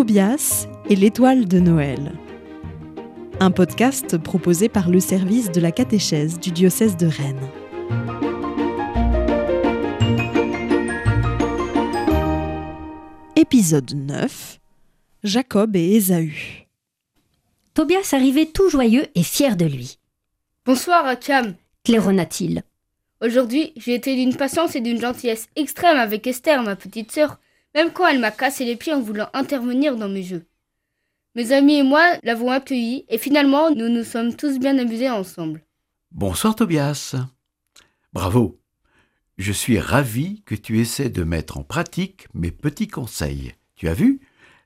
Tobias et l'étoile de Noël. Un podcast proposé par le service de la catéchèse du diocèse de Rennes. Épisode 9 Jacob et Ésaü. Tobias arrivait tout joyeux et fier de lui. Bonsoir, Akam. Claironna-t-il. Aujourd'hui, j'ai été d'une patience et d'une gentillesse extrême avec Esther, ma petite sœur, même quand elle m'a cassé les pieds en voulant intervenir dans mes jeux. Mes amis et moi l'avons accueillie et finalement nous nous sommes tous bien amusés ensemble. Bonsoir Tobias. Bravo. Je suis ravi que tu essaies de mettre en pratique mes petits conseils. Tu as vu?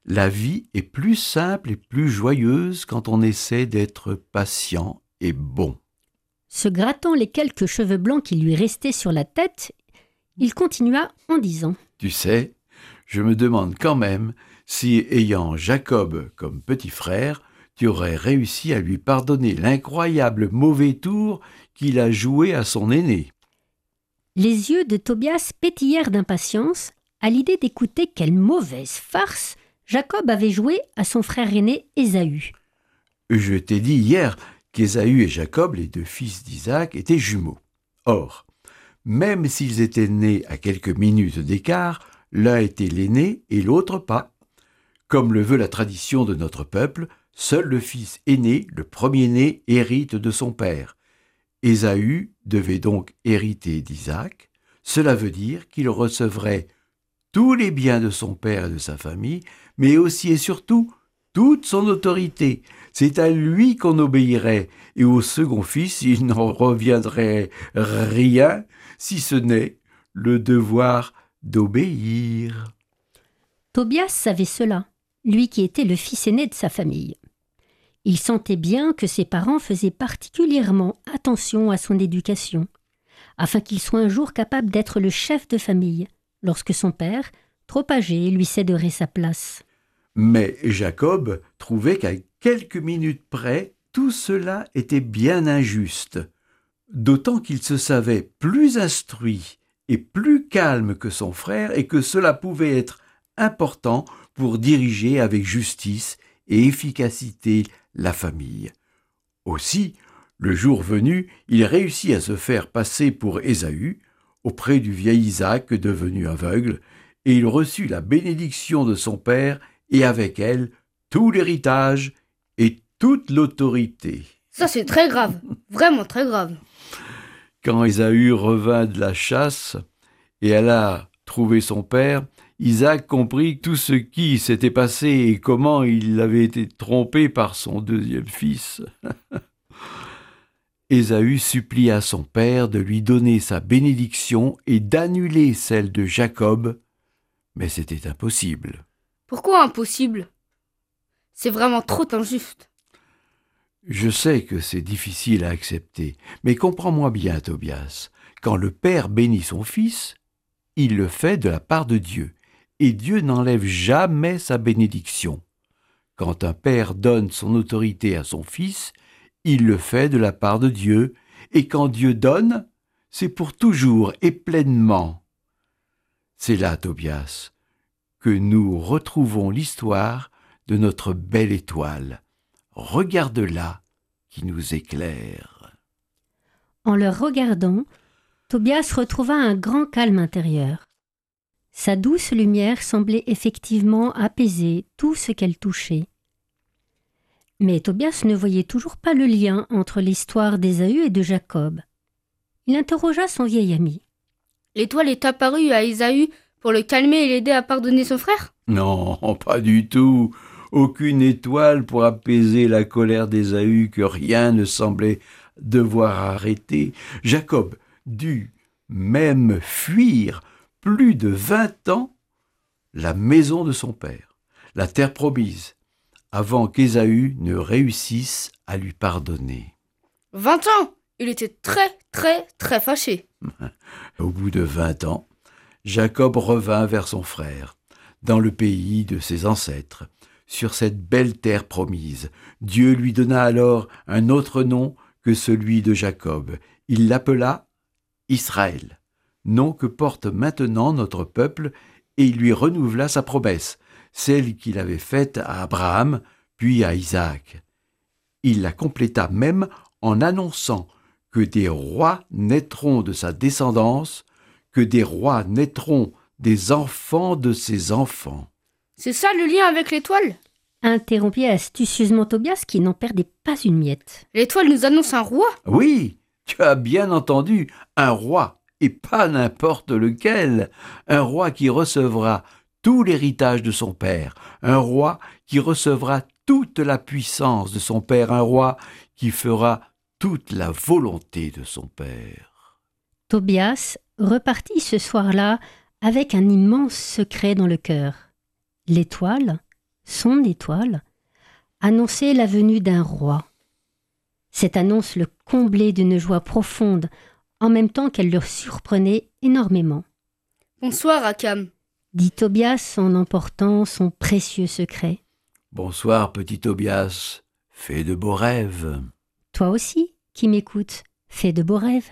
La vie est plus simple et plus joyeuse quand on essaie d'être patient et bon. Se grattant les quelques cheveux blancs qui lui restaient sur la tête, il continua en disant Tu sais, je me demande quand même si, ayant Jacob comme petit frère, tu aurais réussi à lui pardonner l'incroyable mauvais tour qu'il a joué à son aîné. Les yeux de Tobias pétillèrent d'impatience à l'idée d'écouter quelle mauvaise farce Jacob avait joué à son frère aîné Ésaü. Je t'ai dit hier qu'Ésaü et Jacob, les deux fils d'Isaac, étaient jumeaux. Or, même s'ils étaient nés à quelques minutes d'écart, L'un était l'aîné et l'autre pas. Comme le veut la tradition de notre peuple, seul le fils aîné, le premier-né, hérite de son père. Ésaü devait donc hériter d'Isaac. Cela veut dire qu'il recevrait tous les biens de son père et de sa famille, mais aussi et surtout toute son autorité. C'est à lui qu'on obéirait, et au second fils il n'en reviendrait rien, si ce n'est le devoir d'obéir. Tobias savait cela, lui qui était le fils aîné de sa famille. Il sentait bien que ses parents faisaient particulièrement attention à son éducation, afin qu'il soit un jour capable d'être le chef de famille, lorsque son père, trop âgé, lui céderait sa place. Mais Jacob trouvait qu'à quelques minutes près, tout cela était bien injuste, d'autant qu'il se savait plus instruit et plus calme que son frère et que cela pouvait être important pour diriger avec justice et efficacité la famille. Aussi, le jour venu, il réussit à se faire passer pour Ésaü auprès du vieil Isaac devenu aveugle, et il reçut la bénédiction de son père et avec elle tout l'héritage et toute l'autorité. Ça c'est très grave, vraiment très grave. Quand Ésaü revint de la chasse et alla trouver son père, Isaac comprit tout ce qui s'était passé et comment il avait été trompé par son deuxième fils. Ésaü supplia son père de lui donner sa bénédiction et d'annuler celle de Jacob, mais c'était impossible. Pourquoi impossible? C'est vraiment trop injuste. Je sais que c'est difficile à accepter, mais comprends-moi bien, Tobias. Quand le Père bénit son Fils, il le fait de la part de Dieu, et Dieu n'enlève jamais sa bénédiction. Quand un Père donne son autorité à son Fils, il le fait de la part de Dieu, et quand Dieu donne, c'est pour toujours et pleinement. C'est là, Tobias, que nous retrouvons l'histoire de notre belle étoile Regarde-la qui nous éclaire. En le regardant, Tobias retrouva un grand calme intérieur. Sa douce lumière semblait effectivement apaiser tout ce qu'elle touchait. Mais Tobias ne voyait toujours pas le lien entre l'histoire d'Ésaü et de Jacob. Il interrogea son vieil ami. L'étoile est apparue à Ésaü pour le calmer et l'aider à pardonner son frère? Non, pas du tout aucune étoile pour apaiser la colère d'Ésaü que rien ne semblait devoir arrêter. Jacob dut même fuir plus de vingt ans la maison de son père, la terre promise, avant qu'Ésaü ne réussisse à lui pardonner. Vingt ans Il était très, très, très fâché. Au bout de vingt ans, Jacob revint vers son frère, dans le pays de ses ancêtres, sur cette belle terre promise. Dieu lui donna alors un autre nom que celui de Jacob. Il l'appela Israël, nom que porte maintenant notre peuple, et il lui renouvela sa promesse. celle qu'il avait faite à Abraham, puis à Isaac. Il la compléta même en annonçant que des rois naîtront de sa descendance, que des rois naîtront des enfants de ses enfants. C'est ça le lien avec l'étoile? Interrompit astucieusement Tobias qui n'en perdait pas une miette. L'étoile nous annonce un roi? Oui, tu as bien entendu, un roi, et pas n'importe lequel, un roi qui recevra tout l'héritage de son père, un roi qui recevra toute la puissance de son père, un roi qui fera toute la volonté de son père. Tobias repartit ce soir-là avec un immense secret dans le cœur. L'étoile, son étoile, annonçait la venue d'un roi. Cette annonce le comblait d'une joie profonde, en même temps qu'elle le surprenait énormément. Bonsoir, Akam. Dit Tobias en emportant son précieux secret. Bonsoir, petit Tobias. Fais de beaux rêves. Toi aussi, qui m'écoutes, fais de beaux rêves.